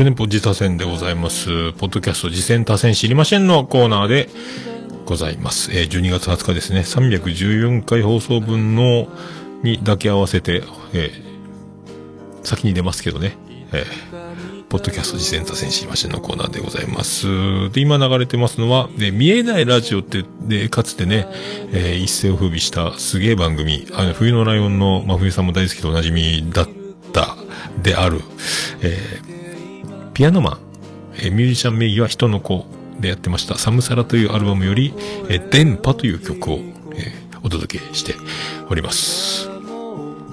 ルネポ自他戦でございます。ポッドキャスト次戦他戦知りませんのコーナーでございます。えー、12月20日ですね、314回放送分の、にだけ合わせて、えー、先に出ますけどね、えー、ポッドキャスト次戦他戦知りませんのコーナーでございます。で、今流れてますのは、で、見えないラジオって、で、かつてね、えー、一世を風靡したすげえ番組、あの、冬のライオンの真冬さんも大好きでおなじみだったである、えー、ピアノマン、え、ミュージシャン名義は人の子でやってました、サムサラというアルバムより、え、電波という曲を、え、お届けしております。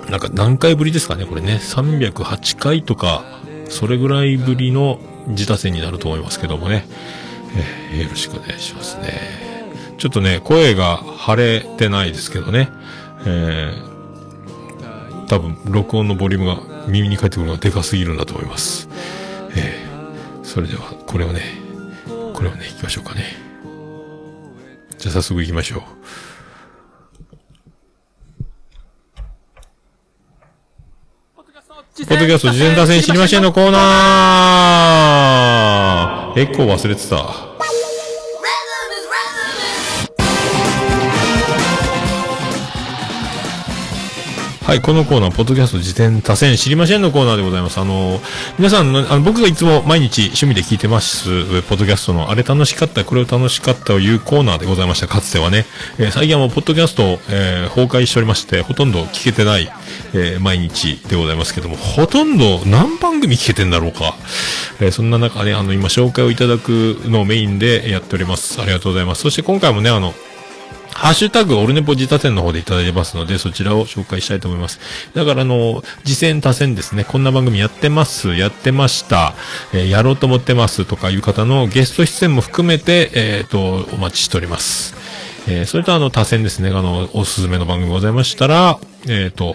なんか何回ぶりですかね、これね。308回とか、それぐらいぶりの自他戦になると思いますけどもね。えー、よろしくお願いしますね。ちょっとね、声が腫れてないですけどね。えー、多分、録音のボリュームが耳に返ってくるのがでかすぎるんだと思います。それでは、これをね、これをね、行きましょうかね。じゃあ早速行きましょう。ポッドキャスト事前打線知りませんのコーナーエコー忘れてた。はい、このコーナー、ポッドキャスト辞典多選知りませんのコーナーでございます。あの、皆さんの、あの、僕がいつも毎日趣味で聞いてます、ポッドキャストの、あれ楽しかった、これを楽しかったというコーナーでございました、かつてはね。えー、最近はもう、ポッドキャスト、えー、崩壊しておりまして、ほとんど聞けてない、えー、毎日でございますけども、ほとんど何番組聞けてんだろうか。えー、そんな中ね、あの、今紹介をいただくのをメインでやっております。ありがとうございます。そして今回もね、あの、ハッシュタグ、オルネポ自他戦の方でいただいてますので、そちらを紹介したいと思います。だから、あの、次戦他戦ですね、こんな番組やってます、やってました、えー、やろうと思ってますとかいう方のゲスト出演も含めて、えっ、ー、と、お待ちしております。えー、それとあの、他戦ですね、あの、おすすめの番組ございましたら、えっ、と、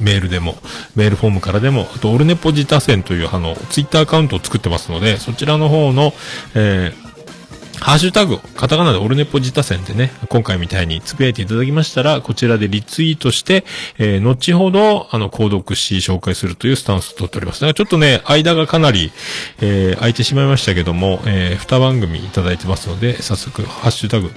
メールでも、メールフォームからでも、あと、オルネポ自他戦という、あの、ツイッターアカウントを作ってますので、そちらの方の、えー、ハッシュタグ、カタカナでオルネポ自他戦でね、今回みたいにつぶやいていただきましたら、こちらでリツイートして、えー、後ほど、あの、購読し、紹介するというスタンスを取っております。だからちょっとね、間がかなり、えー、空いてしまいましたけども、えー、二番組いただいてますので、早速、ハッシュタグ。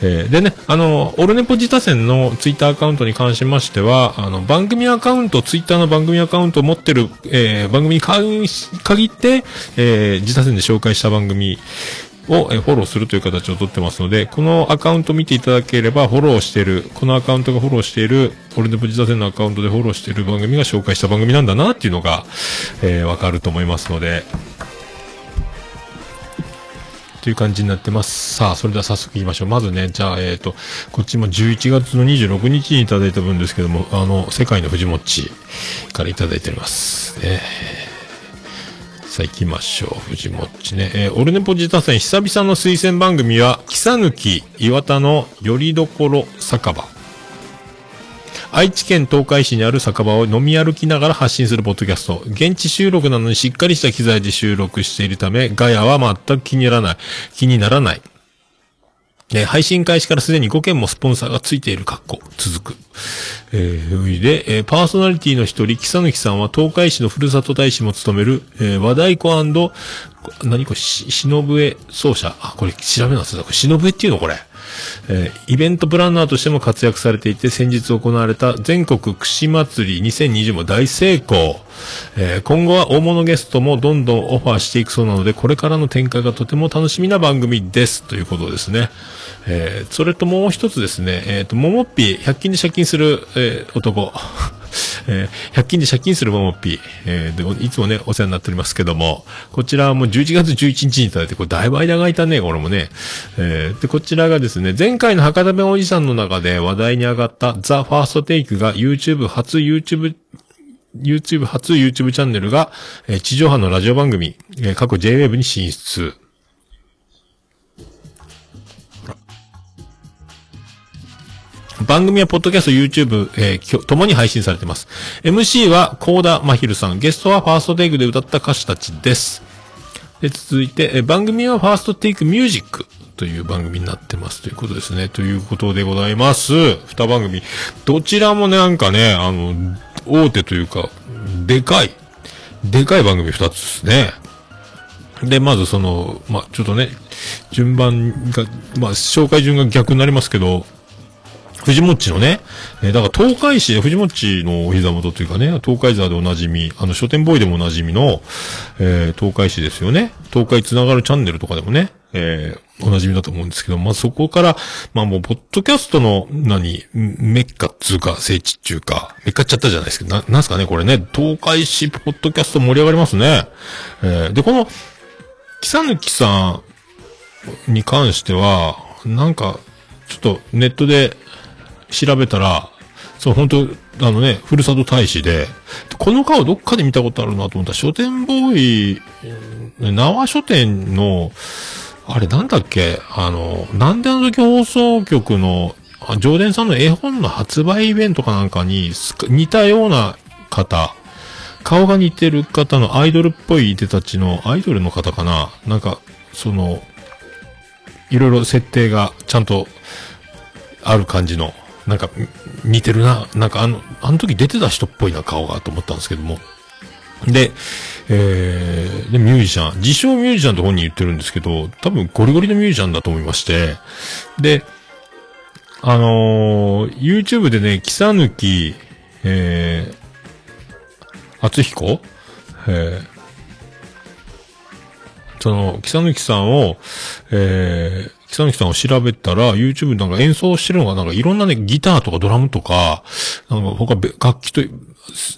えー、でね、あの、オルネポ自他戦のツイッターアカウントに関しましては、あの、番組アカウント、ツイッターの番組アカウントを持ってる、えー、番組に限って、えー、自他戦で紹介した番組、をフォローするという形をとってますので、このアカウント見ていただければ、フォローしている、このアカウントがフォローしている、俺のプジザセンのアカウントでフォローしている番組が紹介した番組なんだなっていうのが、えー、わかると思いますので、という感じになってます。さあ、それでは早速行きましょう。まずね、じゃあ、えっ、ー、と、こっちも11月の26日にいただいた分ですけども、あの、世界の藤もちからいただいております。ねさあ行きましょう。藤もっちね。えー、オルネポジタ戦久々の推薦番組は、木さぬき岩田のよりどころ酒場。愛知県東海市にある酒場を飲み歩きながら発信するポッドキャスト。現地収録なのにしっかりした機材で収録しているため、ガヤは全く気にならない。気にならない。えー、配信開始からすでに5件もスポンサーがついている格好、続く。えー、で、えー、パーソナリティの一人、木佐貫さんは東海市のふるさと大使も務める、えー、和太鼓何？これ、し、忍笛奏者。あ、これ調べなさい。これ忍笛っていうの？これ。えー、イベントプランナーとしても活躍されていて、先日行われた全国串祭り2020も大成功。えー、今後は大物ゲストもどんどんオファーしていくそうなので、これからの展開がとても楽しみな番組です。ということですね。えー、それともう一つですね、えっ、ー、と、ももっぴ、100均で借金する、えー、男。えー、100均で借金するももっぴ、えー、で、いつもね、お世話になっておりますけども、こちらはもう11月11日にいただいて、これだいぶ間がいたね、これもね。えー、で、こちらがですね、前回の博多弁おじさんの中で話題に上がったザ・ファーストテイクが YouTube 初 YouTube YouTube 初 YouTube チャンネルが、えー、地上波のラジオ番組、えー、過去 JWave に進出。番組はポッドキャスト、YouTube、えー、ともに配信されてます。MC はコーダ・マヒルさん、ゲストはファーストテイクで歌った歌手たちです。で、続いて、えー、番組はファーストテイクミュージックという番組になってますということですね。ということでございます。二番組。どちらもね、なんかね、あの、大手というか、でかい、でかい番組二つですね。で、まずその、まあ、ちょっとね、順番が、まあ、紹介順が逆になりますけど、藤もっちのね、えー、だから東海市、藤もっちのお膝元というかね、東海座でおなじみ、あの書店ボーイでもおなじみの、えー、東海市ですよね。東海つながるチャンネルとかでもね、えー、おなじみだと思うんですけど、まあ、そこから、まあもう、ポッドキャストの、何、メッカっつうか、聖地っちゅうか、メッカっちゃったじゃないですけど、な、なんすかね、これね、東海市ポッドキャスト盛り上がりますね。えー、で、この、木さぬきさんに関しては、なんか、ちょっとネットで調べたら、そう、本当あのね、ふるさと大使で、この顔どっかで見たことあるなと思った。ら、書店ボーイ、縄書店の、あれなんだっけ？あの、なんであの時放送局の、上田さんの絵本の発売イベントかなんかに似たような方、顔が似てる方のアイドルっぽい手たちの、アイドルの方かな。なんか、その、いろいろ設定がちゃんとある感じの、なんか似てるな。なんかあの、あの時出てた人っぽいな顔がと思ったんですけども。で、えー、で、ミュージシャン、自称ミュージシャンと本人言ってるんですけど、多分ゴリゴリのミュージシャンだと思いまして、で、あのー、YouTube でね、キサ抜き、えー、厚彦？えー、その、キサ抜きさんを、えー、北貫さんを調べたら、YouTube なんか演奏してるのが、なんかいろんなね、ギターとかドラムとか、なんか他楽器と、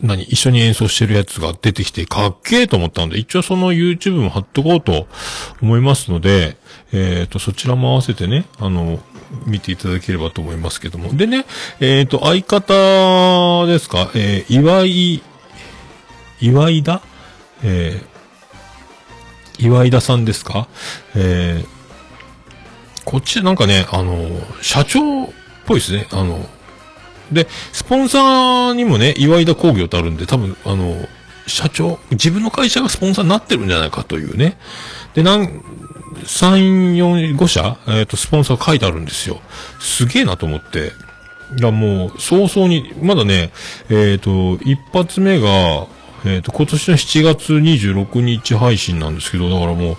何、一緒に演奏してるやつが出てきて、かっけえと思ったんで、一応その YouTube も貼っとこうと思いますので、えっ、ー、と、そちらも合わせてね、あの、見ていただければと思いますけども。でね、えっ、ー、と、相方ですか、えー、岩井、岩井田？えー、岩井田さんですか？えー、こっちなんかね、あの、社長っぽいですね。あの、で、スポンサーにもね、岩井田工業ってあるんで、多分、あの、社長、自分の会社がスポンサーになってるんじゃないかというね。で、なん、3、4、5社、えっ、ー、と、スポンサー書いてあるんですよ。すげえなと思って。いや、もう、早々に、まだね、えっ、ー、と、一発目が、えっ、ー、と、今年の7月26日配信なんですけど、だからもう、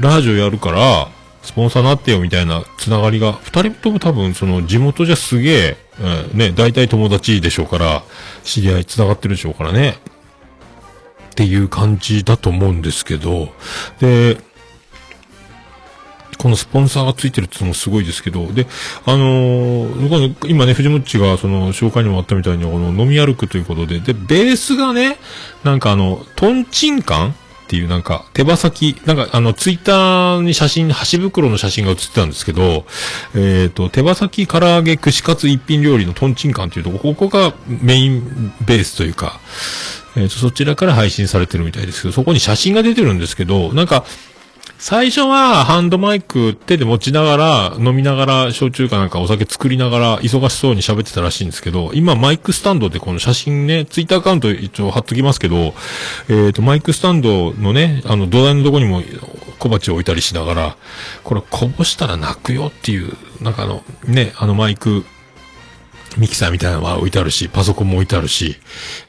ラジオやるから、スポンサーなってよみたいなつながりが、二人とも多分その地元じゃすげえ、うん、ね、大体友達でしょうから、知り合い繋がってるでしょうからね。っていう感じだと思うんですけど、で、このスポンサーがついてるっていうのもすごいですけど、で、あのー、今ね、藤本ちがその紹介にもあったみたいに、この飲み歩くということで、で、ベースがね、なんかあの、トンチンカンっていうなんか手羽先、なんかあのツイッターに写真、箸袋の写真が写ってたんですけど、えっ、ー、と、手羽先唐揚げ串カツ一品料理のトンチンカンっていうとこ、ここがメインベースというか、えっ、ー、と、そちらから配信されてるみたいですけど、そこに写真が出てるんですけど、なんか、最初はハンドマイク手で持ちながら、飲みながら、焼酎かなんかお酒作りながら、忙しそうに喋ってたらしいんですけど、今マイクスタンドでこの写真ね、ツイッターアカウント一応貼っときますけど、えっ、と、マイクスタンドのね、あの土台のとこにも小鉢を置いたりしながら、これこぼしたら泣くよっていう、なんかあの、ね、あのマイク、ミキサーみたいなのは置いてあるし、パソコンも置いてあるし、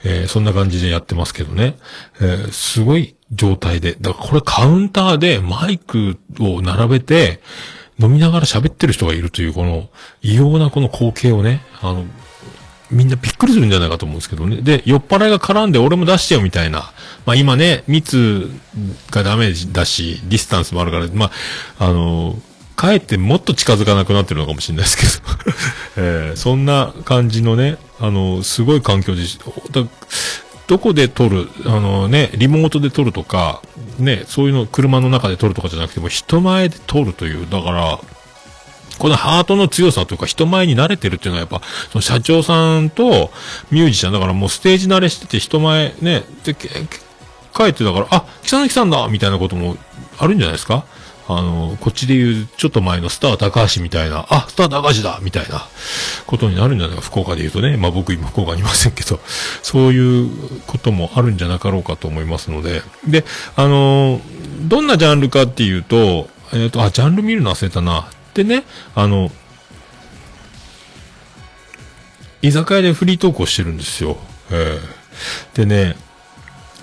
えー、そんな感じでやってますけどね。えー、すごい状態で。だからこれカウンターでマイクを並べて、飲みながら喋ってる人がいるという、この異様なこの光景をね、あの、みんなびっくりするんじゃないかと思うんですけどね。で、酔っ払いが絡んで俺も出してよみたいな。まあ今ね、密がダメーだし、ディスタンスもあるから、まあ、あのかえってもっと近づかなくなってるのかもしれないですけど、えー、そんな感じのね、あの、すごい環境で、どこで撮る、あのね、リモートで撮るとか、ね、そういうの車の中で撮るとかじゃなくても人前で撮るという、だから、このハートの強さというか人前に慣れてるっていうのはやっぱ、その社長さんとミュージシャンだからもうステージ慣れしてて人前ね、で、帰ってだから、あ、北崎さんだみたいなこともあるんじゃないですか？あの、こっちで言う、ちょっと前のスター高橋みたいな、あ、スター高橋だみたいなことになるんじゃないか、福岡で言うとね。まあ僕今福岡にいませんけど、そういうこともあるんじゃなかろうかと思いますので。で、あの、どんなジャンルかっていうと、えっ、ー、と、あ、ジャンル見るの忘れたな。でね、あの、居酒屋でフリートークをしてるんですよ。えー、でね、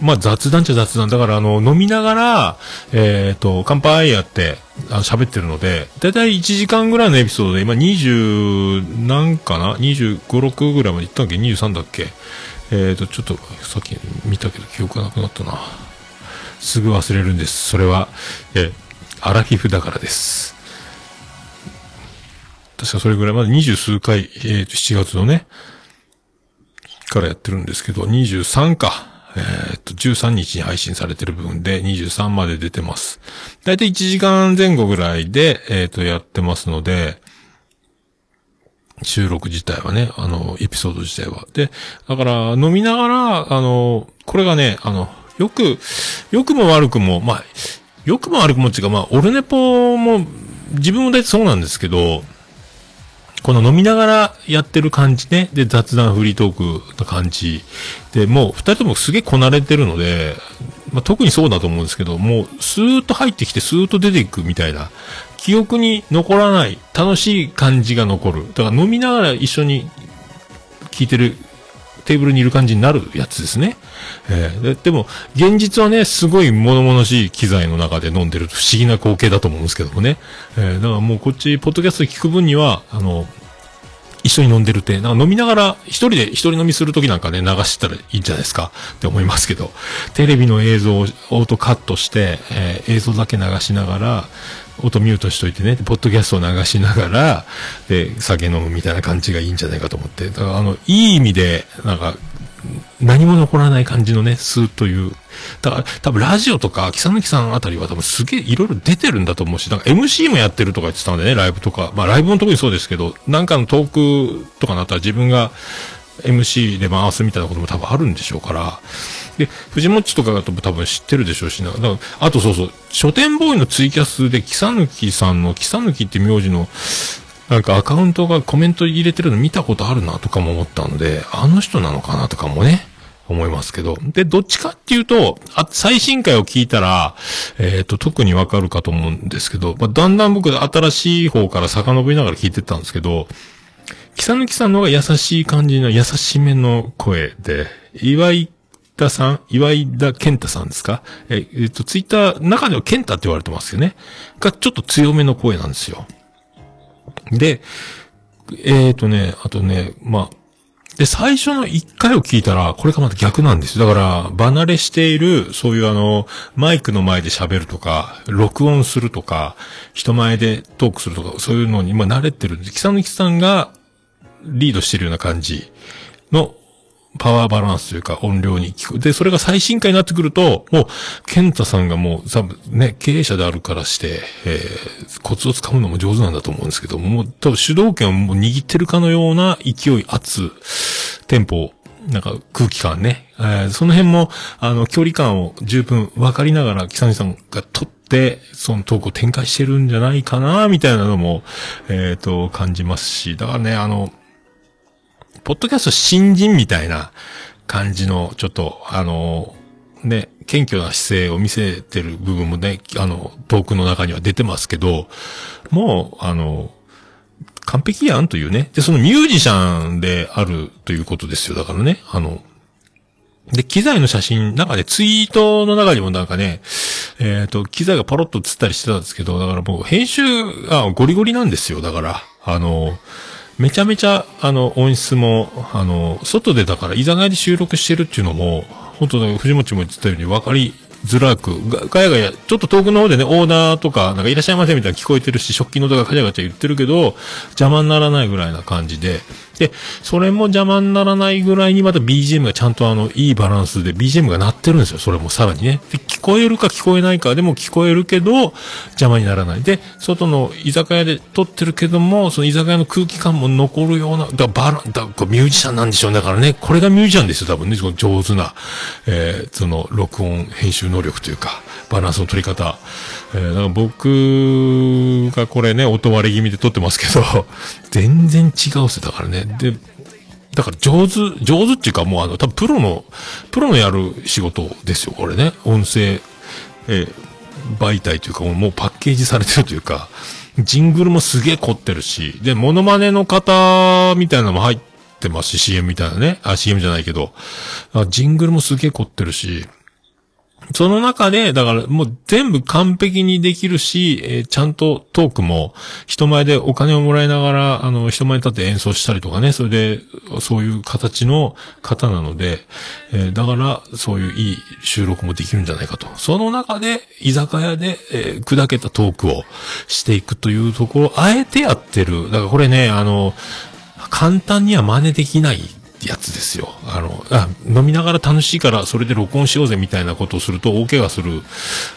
まあ雑談っちゃ雑談。だからあの、飲みながら、えっ、と、乾杯やって、あ喋ってるので、だいたい1時間ぐらいのエピソードで、今20、何かな ?25、6ぐらいまで行ったっけ ?23 だっけ？えっ、と、ちょっと、さっき見たけど記憶がなくなったな。すぐ忘れるんです。それは、えアラフィフだからです。確かそれぐらいまで二十数回、えっ、ー、と、7月のね、からやってるんですけど、23か。えっ、と、13日に配信されてる部分で23まで出てます。だいたい1時間前後ぐらいで、えっ、と、やってますので、収録自体はね、あの、エピソード自体は。で、だから、飲みながら、あの、これがね、あの、よく、よくも悪くも、まあ、よくも悪くもっていうか、まあ、オルネポも、自分も大体そうなんですけど、この飲みながらやってる感じね。で、雑談フリートークの感じ。で、もう二人ともすげえこなれてるので、まあ、特にそうだと思うんですけど、もうスーッと入ってきてスーッと出ていくみたいな、記憶に残らない楽しい感じが残る。だから飲みながら一緒に聞いてるテーブルにいる感じになるやつですね。えー、ででも、現実はね、すごい物々しい機材の中で飲んでる不思議な光景だと思うんですけどもね。えー、だからもうこっち、ポッドキャスト聞く分には、あの、一緒に飲んでるって、なんか飲みながら、一人で一人飲みするときなんかね、流したらいいんじゃないですかって思いますけど、テレビの映像をオートカットして、えー、映像だけ流しながら、音ミュートしといてね、ポッドキャストを流しながら、で、酒飲むみたいな感じがいいんじゃないかと思って、だからあの、いい意味で、なんか、何も残らない感じのね、スーという。だから、多分ラジオとか、木抜さんあたりは多分すげえいろいろ出てるんだと思うし、なんか MC もやってるとか言ってたんでね、ライブとか。まあライブも特にそうですけど、なんかのトークとかなったら自分が MC で回すみたいなことも多分あるんでしょうから。で、藤もっちとかが多分知ってるでしょうしな。だからあとそうそう、書店ボーイのツイキャスで、木抜さんの、木抜って名字の、なんかアカウントがコメント入れてるの見たことあるなとかも思ったので、あの人なのかなとかもね、思いますけど。で、どっちかっていうと、あ最新回を聞いたら、えっ、ー、と、特にわかるかと思うんですけど、まあ、だんだん僕新しい方から遡りながら聞いてたんですけど、木さぬきさんの方が優しい感じの優しめの声で、岩井田さん、岩井田健太さんですか？ええっ、と、ツイッター、中では健太って言われてますよね。が、ちょっと強めの声なんですよ。で、えっ、ー、とね、あとね、まあ、で、最初の一回を聞いたら、これがまた逆なんですよ。だから、離れしている、そういうあの、マイクの前で喋るとか、録音するとか、人前でトークするとか、そういうのに今慣れてるんで、木さぬきさんがリードしてるような感じのパワーバランスというか音量に聞く。で、それが最新回になってくると、もう、ケンタさんがもう、多分ね、経営者であるからして、えー、コツをつかむのも上手なんだと思うんですけども、う多分主導権をもう握ってるかのような勢い、圧、テンポ、なんか空気感ね。えー、その辺も、あの、距離感を十分分かりながら、キサニさんが取って、そのトークを展開してるんじゃないかな、みたいなのも、えっ、ー、と、感じますし、だからね、あの、ポッドキャスト新人みたいな感じの、ちょっと、あの、ね、謙虚な姿勢を見せてる部分もね、あの、トークの中には出てますけど、もう、あの、完璧やんというね。で、そのミュージシャンであるということですよ。だからね、あの、で、機材の写真、中でツイートの中にもなんかね、えっ、ー、と、機材がパロッと映ったりしてたんですけど、だからもう編集がゴリゴリなんですよ。だから、あの、めちゃめちゃ、あの、音質も、あの、外でだから、いざないで収録してるっていうのも、本当ね、藤持も言ってたように分かりづらく、ガヤガヤ、ちょっと遠くの方でね、オーナーとか、なんかいらっしゃいませみたいな聞こえてるし、食器の音がガチャガチャ言ってるけど、邪魔にならないぐらいな感じで、で、それも邪魔にならないぐらいにまた BGM がちゃんとあの、いいバランスで BGM が鳴ってるんですよ。それもさらにね。で、こえるか聞こえないかでも聞こえるけど、邪魔にならない。で、外の居酒屋で撮ってるけども、その居酒屋の空気感も残るような、だバラ、だこミュージシャンなんでしょうね。だからね、これがミュージシャンですよ。多分ね、その上手な、えー、その録音、編集能力というか、バランスの取り方。えー、だから僕がこれね、音割れ気味で撮ってますけど、全然違うっすだからね。で、だから上手、上手っていうかもうあの、多分プロの、プロのやる仕事ですよ、これね。音声、えー、媒体というか、もうパッケージされてるというか、ジングルもすげえ凝ってるし、で、モノマネの方みたいなのも入ってますし、CM みたいなね。あ、CM じゃないけど、あジングルもすげえ凝ってるし、その中で、だからもう全部完璧にできるし、えーちゃんとトークも人前でお金をもらいながら、あの、人前に立って演奏したりとかね、それで、そういう形の方なので、えーだから、そういういい収録もできるんじゃないかと。その中で、居酒屋で、えー砕けたトークをしていくというところ、あえてやってる。だからこれね、あの、簡単には真似できないやつですよ。あの、あ、飲みながら楽しいからそれで録音しようぜみたいなことをすると大怪我する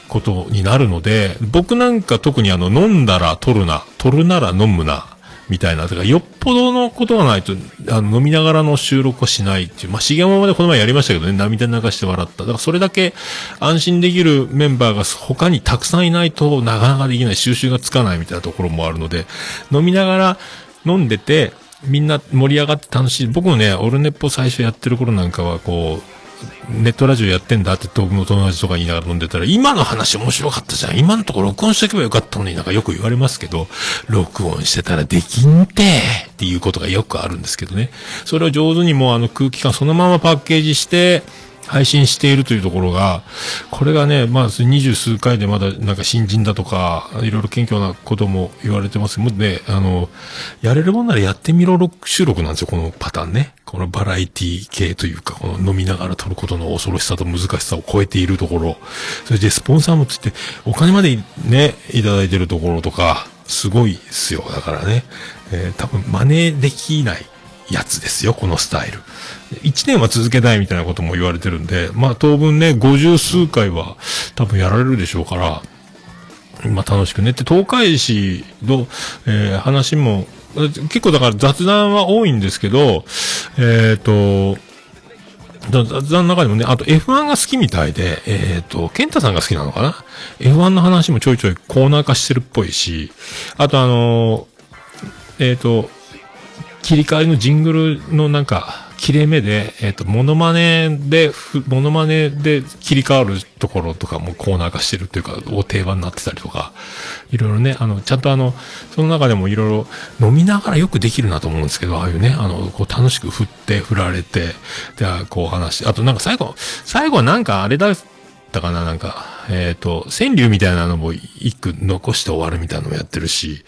ことになるので、僕なんか特にあの、飲んだら取るな、取るなら飲むな、みたいな。だからよっぽどのことがないと、あの、飲みながらの収録をしないっていう。まあ、重山までこの前やりましたけどね、涙流して笑った。だからそれだけ安心できるメンバーが他にたくさんいないとなかなかできない、収集がつかないみたいなところもあるので、飲みながら飲んでて、みんな盛り上がって楽しい。僕もね、オルネポ最初やってる頃なんかは、こう、ネットラジオやってんだって僕の友達とか言いながら飲んでたら、今の話面白かったじゃん。今のとこ録音しておけばよかったのになんかよく言われますけど、録音してたらできんてっていうことがよくあるんですけどね。それを上手にもうあの空気感そのままパッケージして、配信しているというところが、これがね、まあ、二十数回でまだなんか新人だとか、いろいろ謙虚なことも言われてますもうね、あの、やれるもんならやってみろ収録なんですよ、このパターンね。このバラエティ系というか、この飲みながら撮ることの恐ろしさと難しさを超えているところ、それでスポンサーもついて、お金までね、いただいてるところとか、すごいっすよ。だからね、えー多分真似できないやつですよ、このスタイル。1年は続けたいみたいなことも言われてるんで、まあ当分ね、50数回は多分やられるでしょうから、まあ楽しくねって、東海市の、えー話も、結構だから雑談は多いんですけど、えっ、と、雑談の中でもね、あと F1 が好きみたいで、えっ、と、ケンタさんが好きなのかな ?F1 の話もちょいちょいコーナー化してるっぽいし、あとあのえっ、と、切り替わりのジングルのなんか、切れ目で、えっ、と、モノマネで、モノマネで切り替わるところとかもコーナー化してるっていうか、お定番になってたりとか、いろいろね、あの、ちゃんとあの、その中でもいろいろ飲みながらよくできるなと思うんですけど、ああいうね、あの、こう楽しく振って、振られて、で、あこう話して、あとなんか最後、最後はなんかあれだったかな、なんか、えっ、と、川柳みたいなのも一句残して終わるみたいなのもやってるし、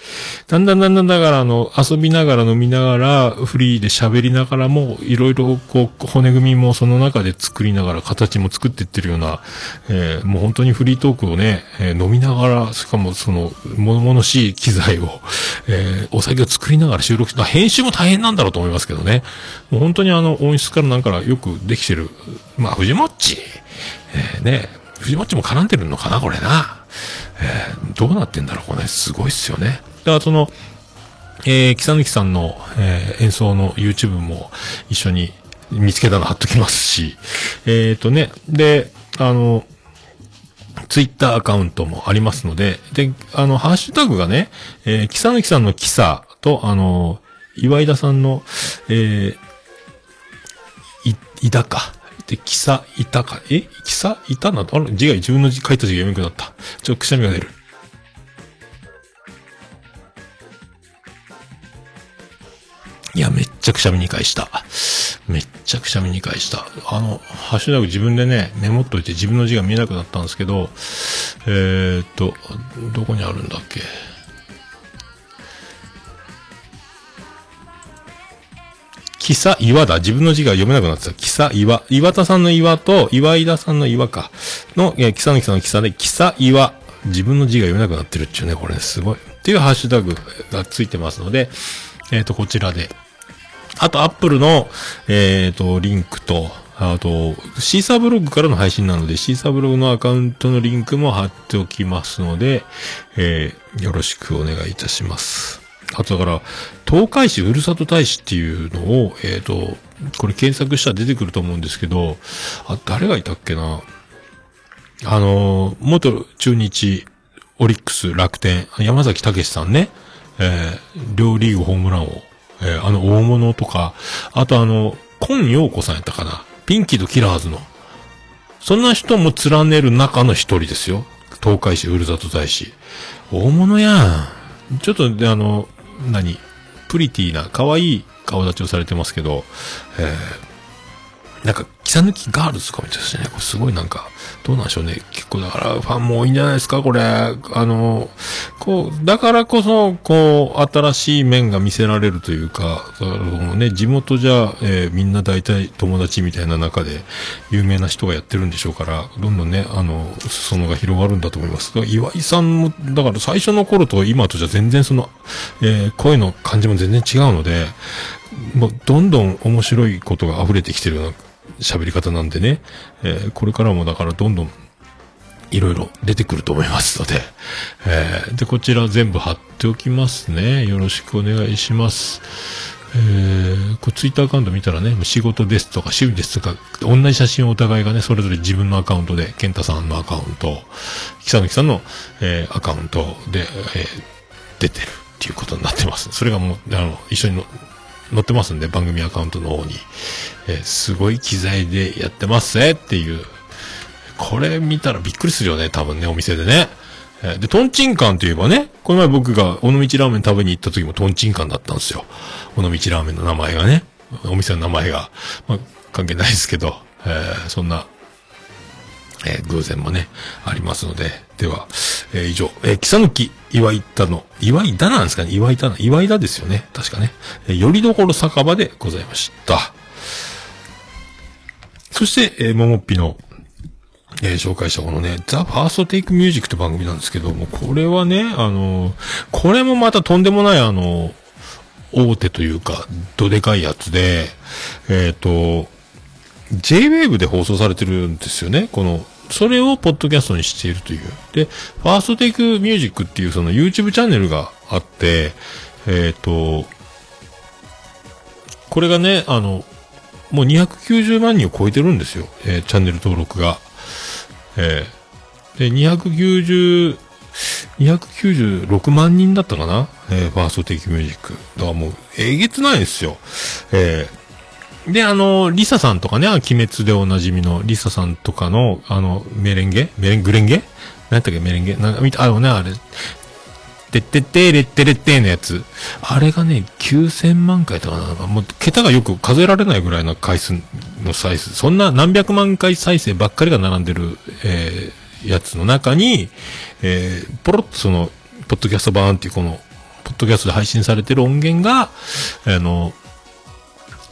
だんだんだんだんだからあの、遊びながら飲みながら、フリーで喋りながらも、いろいろこう、骨組みもその中で作りながら、形も作っていってるような、えーもう本当にフリートークをね、えー飲みながら、しかもその、物々しい機材を、えーお酒を作りながら収録して、編集も大変なんだろうと思いますけどね。もう本当にあの、音質からなんかよくできてる。まあ、藤もっち、えーね、藤もっちも絡んでるのかな、これな。えーどうなってんだろう、これ、すごいっすよね。だからその、えー、木さぬきさんの、えー演奏の YouTube も一緒に見つけたの貼っときますし、えっ、とね、で、あの、ツイッターアカウントもありますので、で、あの、ハッシュタグがね、えー、木さぬきさんのキサと、あの、岩井田さんの、えー、い、いだか。で、キサ、いたか？え？キサ、いたなどあれ字が自分の字書いた字が読めなくなった。ちょっとくしゃみが出る。いや、めっちゃくしゃみに返した。めっちゃくしゃみに返した。あの、ハッシュタグ自分でね、メモっといて自分の字が見えなくなったんですけど、えーっと、どこにあるんだっけ？キサ岩だ。自分の字が読めなくなってた。キサ岩。岩田さんの岩と、岩井田さんの岩か。の、いや、キサのキさんのキサで、キサ岩。自分の字が読めなくなってるっちゅうね、これね、すごい。っていうハッシュタグがついてますので、えっ、と、こちらで。あと、アップルの、えっ、と、リンクと、あと、シーサーブログからの配信なので、シーサーブログのアカウントのリンクも貼っておきますので、えーよろしくお願いいたします。あとだから、東海市ふるさと大使っていうのを、えっ、と、これ検索したら出てくると思うんですけど、あ、誰がいたっけな？あの、元中日、オリックス、楽天、山崎武さんね、えー両リーグホームランを、えーあの大物とか、あとあの、今陽子さんやったかな？ピンキーとキラーズの。そんな人も連ねる中の一人ですよ。東海市ふるさと大使。大物やん。ちょっと、であの、何プリティな、可愛い顔立ちをされてますけど、えーなんか、草抜きガールズかも言ってたしね、これすごいなんか、どうなんでしょうね。結構だからファンも多いんじゃないですか、これ。あの、こう、だからこそ、こう、新しい面が見せられるというか、そのね、地元じゃ、えー、みんな大体友達みたいな中で、有名な人がやってるんでしょうから、どんどんね、あの、裾野が広がるんだと思います。岩井さんも、だから最初の頃と今とじゃ全然その、えー、声の感じも全然違うので、もうどんどん面白いことが溢れてきてるような喋り方なんでね、えー、これからもだからどんどんいろいろ出てくると思いますので、えー、で、こちら全部貼っておきますね。よろしくお願いします。えー、こうツイッターアカウント見たらね、仕事ですとか趣味ですとか、同じ写真をお互いがね、それぞれ自分のアカウントで、健太さんのアカウント、久野さんの、えー、アカウントで、えー、出てるっていうことになってます。それがもう、あの、一緒にの載ってますんで、番組アカウントの方に。えー、すごい機材でやってますねっていう。これ見たらびっくりするよね、多分ね、お店でね。えー、で、トンチンカンといえばね、この前僕が尾道ラーメン食べに行った時もトンチンカンだったんですよ。尾道ラーメンの名前がね。お店の名前が。まあ、関係ないですけど、えー、そんな、えー、偶然もね、ありますので。では、えー、以上、えー、木さき岩井田の、岩井田なんですかね岩井田な、岩井田ですよね。確かね。えー、よりどころ酒場でございました。そして、えー、ももっぴの、えー、紹介したこのね、ザ・ファーストテイクミュージックって番組なんですけども、これはね、あのー、これもまたとんでもないあのー、大手というか、どでかいやつで、えっ、と、J-Wave で放送されてるんですよね。この、それをポッドキャストにしているという。で、ファーストテイクミュージックっていうその YouTube チャンネルがあって、えっ、と、これがね、あの、もう290万人を超えてるんですよ。えー、チャンネル登録が。えー、で、290、296万人だったかな？えー、ファーストテイクミュージック。だからもう、えげつないんですよ。えー、で、あの、リサさんとかね、鬼滅でおなじみのリサさんとかの、あの、メレンゲ？メレン？グレンゲ？何やったっけ？メレンゲ？なんか見た、あのね、あれ、てってってれってれってのやつ。あれがね、9000万回とかなんか、もう、桁がよく数えられないぐらいの回数のサイズ。そんな何百万回再生ばっかりが並んでる、えー、やつの中に、えー、ポロッとその、ポッドキャスト版っていうこの、ポッドキャストで配信されてる音源が、あの、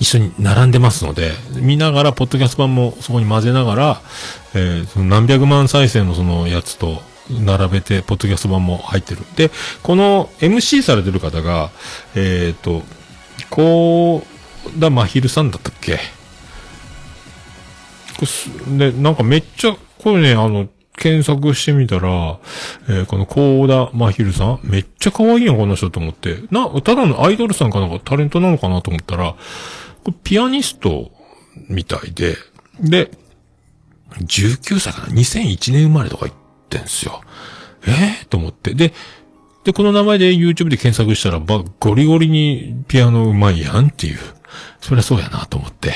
一緒に並んでますので、見ながら、ポッドキャスト版もそこに混ぜながら、えー、その何百万再生のそのやつと、並べて、ポッドキャスト版も入ってる。で、この MC されてる方が、えっ、ー、と、こうだまひるさんだったっけ？で、なんかめっちゃ、これね、あの、検索してみたら、えー、このコーダマヒルさん、めっちゃ可愛いやん、この人と思って。な、ただのアイドルさんかなんかタレントなのかなと思ったら、ピアニストみたいで、で、19歳かな ?2001 年生まれとか言ってんすよ。え？えー、と思って。で、で、この名前で YouTube で検索したら、ば、ゴリゴリにピアノうまいやんっていう。そりゃそうやなと思って。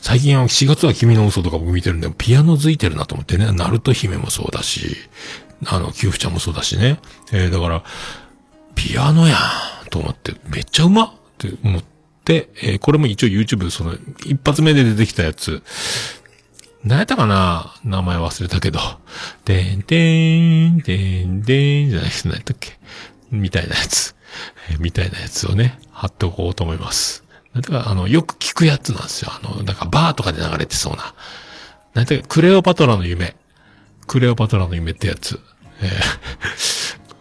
最近は4月は君の嘘とか僕見てるんで、ピアノづいてるなと思ってね、ナルト姫もそうだし、あの、キューフちゃんもそうだしね。えー、だから、ピアノやんと思って、めっちゃうまって思って、えー、これも一応 YouTube その、一発目で出てきたやつ、何やったかな？名前忘れたけど。でんでん、でんでんじゃない何やったっけ？みたいなやつ。えー、みたいなやつをね、貼っておこうと思います。なんてか、あの、よく聞くやつなんですよ。あの、なんかバーとかで流れてそうな。なんてか、クレオパトラの夢。クレオパトラの夢ってやつ。えー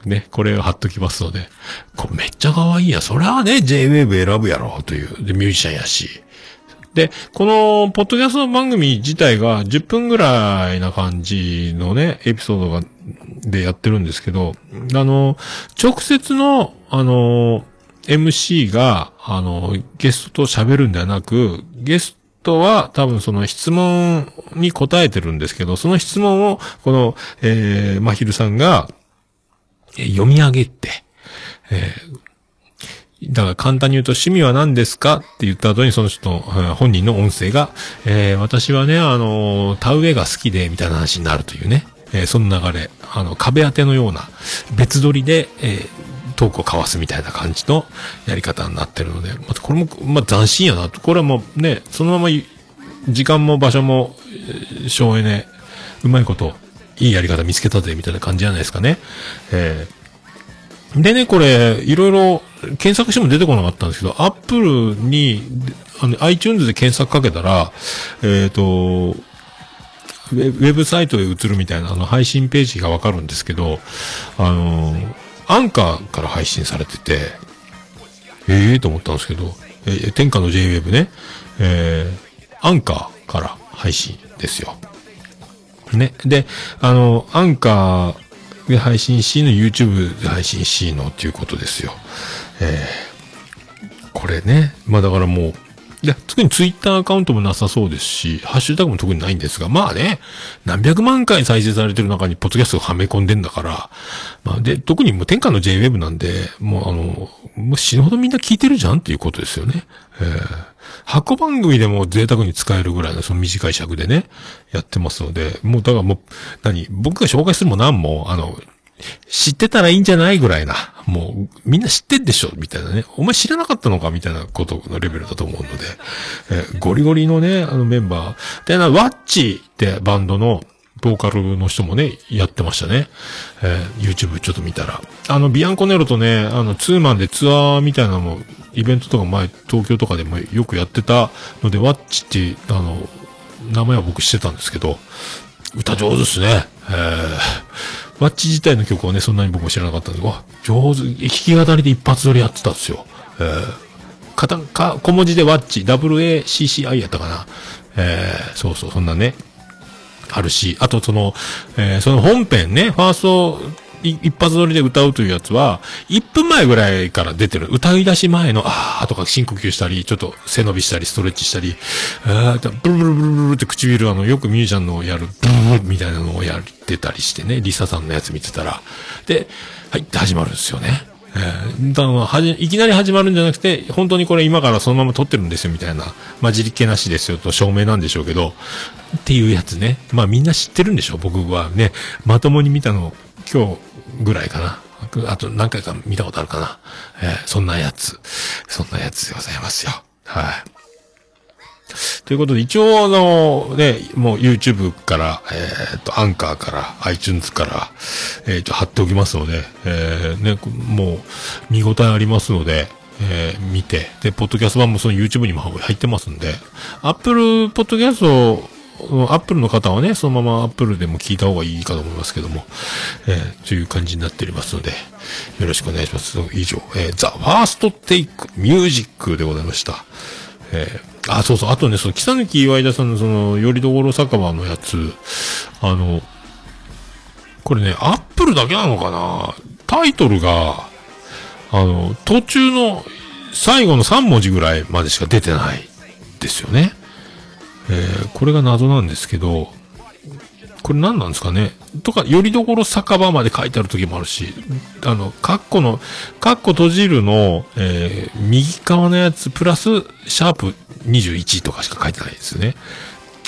ね、これを貼っときますので。これめっちゃ可愛いや。それはね、J-Wave 選ぶやろ、という。で、ミュージシャンやし。で、この、ポッドキャスト番組自体が10分ぐらいな感じのね、エピソードが、でやってるんですけど、あの、直接の、あの、MC が、あの、ゲストと喋るんではなく、ゲストは多分その質問に答えてるんですけど、その質問を、この、えー、まひるさんが、読み上げて、えー、だから簡単に言うと趣味は何ですかって言った後にその人、本人の音声が、えー、私はね、あの、田植えが好きで、みたいな話になるというね。えー、その流れ、あの、壁当てのような、別撮りで、えー、トークを交わすみたいな感じのやり方になってるので、またこれも、まあ、斬新やなと。これはもうね、そのまま時間も場所も、省エネ、うまいこと、いいやり方見つけたぜ、みたいな感じじゃないですかね。えー、でね、これ、いろいろ検索しても出てこなかったんですけど、アップルに、あの、iTunes で検索かけたら、えっ、ー、と、ウェブサイトへ移るみたいな、あの、配信ページがわかるんですけど、あの、アンカーから配信されてて、ええー、と思ったんですけど、えー、天下の JWEB ね、えー、アンカーから配信ですよ。ね。で、あの、アンカーで配信しの YouTube で配信しのっていうことですよ。えー、これね。まあだからもう、で、特にツイッターアカウントもなさそうですし、ハッシュタグも特にないんですが、まあね、何百万回再生されてる中にポッドキャストがはめ込んでんだから、まあで、特にもう天下の JWEB なんで、もうあの、もう死ぬほどみんな聞いてるじゃんっていうことですよね。えー、箱番組でも贅沢に使えるぐらいのその短い尺でね、やってますので、もうだからもう、何僕が紹介するも何も、あの、知ってたらいいんじゃないぐらいな。もう、みんな知ってんでしょみたいなね。お前知らなかったのかみたいなことのレベルだと思うので。えー、ゴリゴリのね、あのメンバー。で、な、ワッチってバンドの、ボーカルの人もね、やってましたね。えー、YouTube ちょっと見たら。あの、ビアンコネロとね、あの、ツーマンでツアーみたいなのも、イベントとか前、東京とかでもよくやってたので、ワッチって、あの、名前は僕知ってたんですけど、歌上手ですね。えーワッチ自体の曲をね、そんなに僕も知らなかったんで、わ、上手、弾き語りで一発撮りやってたんですよ。えー、かた、か、小文字でワッチ、WACCI やったかな。えー、そうそう、そんなね、あるし、あとその、えー、その本編ね、ファースト一発撮りで歌うというやつは、1分前ぐらいから出てる。歌い出し前の、あーとか深呼吸したり、ちょっと背伸びしたり、ストレッチしたり、あーブルブルブルブルって唇、あの、よくミュージシャンのやる、ブルブルみたいなのをやってたりしてね、リサさんのやつ見てたら。で、はい、って始まるんですよね。えー、だはじ、いきなり始まるんじゃなくて、本当にこれ今からそのまま撮ってるんですよ、みたいな。まあ、自力なしですよと証明なんでしょうけど、っていうやつね。まあ、みんな知ってるんでしょ、僕はね。まともに見たの、今日、ぐらいかな。あと何回か見たことあるかな。えー、そんなやつ。そんなやつでございますよ。はい。ということで、一応あの、ね、もう YouTube から、えっ、ー、と、アンカーから、iTunes から、えっ、ー、と、貼っておきますので、えー、ね、もう、見応えありますので、えー、見て、で、ポッドキャスト版もその YouTube にも入ってますんで、Apple ポッドキャストアップルの方はね、そのままアップルでも聞いた方がいいかと思いますけども、えー、という感じになっておりますので、よろしくお願いします。以上、えー、ザ・ファーストテイクミュージックでございました。えー、あ、そうそう、あとね、その、木抜岩井田さんのその、よりどころ酒場のやつ、あの、これね、アップルだけなのかな？タイトルが、あの、途中の最後の3文字ぐらいまでしか出てないですよね。えー、これが謎なんですけど、これ何なんですかね？とか、よりどころ酒場まで書いてある時もあるし、あの、カッコの、カッコ閉じるの、えー、右側のやつ、プラス、シャープ21とかしか書いてないですよね。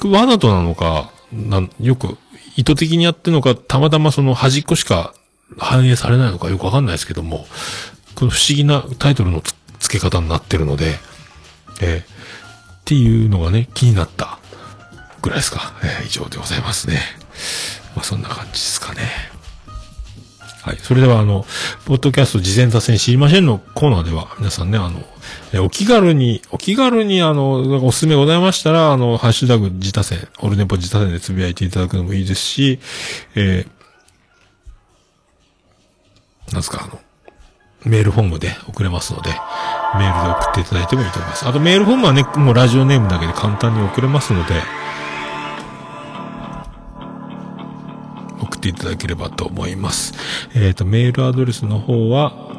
わざとなのか、なん、よく、意図的にやってるのか、たまたまその端っこしか反映されないのかよくわかんないですけども、この不思議なタイトルの付け方になってるので、えーっていうのがね、気になったぐらいですか。えー、以上でございますね。まあそんな感じですかね。はい。それではあの、ポッドキャスト事前脱線知りませんのコーナーでは、皆さんね、あの、えお気軽に、お気軽にあの、おすすめございましたら、あの、ハッシュタグ自他戦、オルネポ自他戦でつぶやいていただくのもいいですし、えー、なんすか、あの、メールフォームで送れますので、メールで送っていただいてもいいと思います。あとメールフォームはね、もうラジオネームだけで簡単に送れますので、送っていただければと思います。えっ、ー、と、メールアドレスの方は、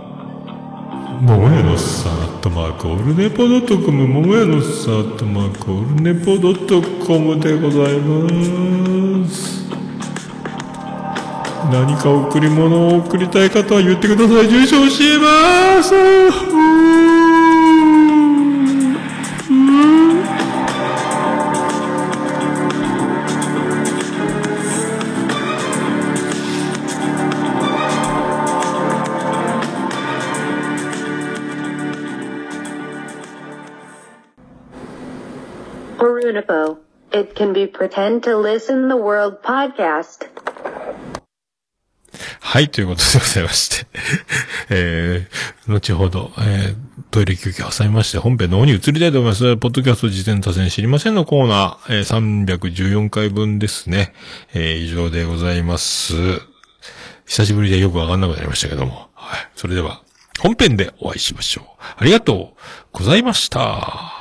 ももやのさん、アットマーク、オルネポドットコム、ももやのさん、アットマーク、オルネポドットコムでございます。何か贈り物を贈りたい方は言ってください。住所教えます。Orunapo It can be pretend to listen the world podcast. はい、ということでございまして。えー、後ほど、えー、トイレ休憩挟みまして、本編の方に移りたいと思います。ポッドキャスト事前多戦知りませんのコーナー、えー、314回分ですね。えー、以上でございます。久しぶりでよくわかんなくなりましたけども。はい。それでは、本編でお会いしましょう。ありがとうございました。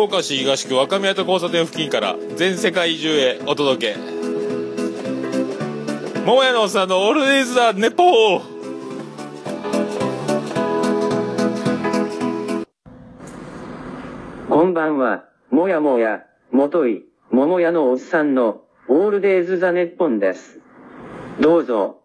福岡市東区若宮と交差点付近から全世界中へお届け。桃屋のおっさんのオールディーズだ、ネポーこんばんは、もやもや、もとい、桃屋のおっさんの、オールデイズ・ザ・ネッポンです。どうぞ、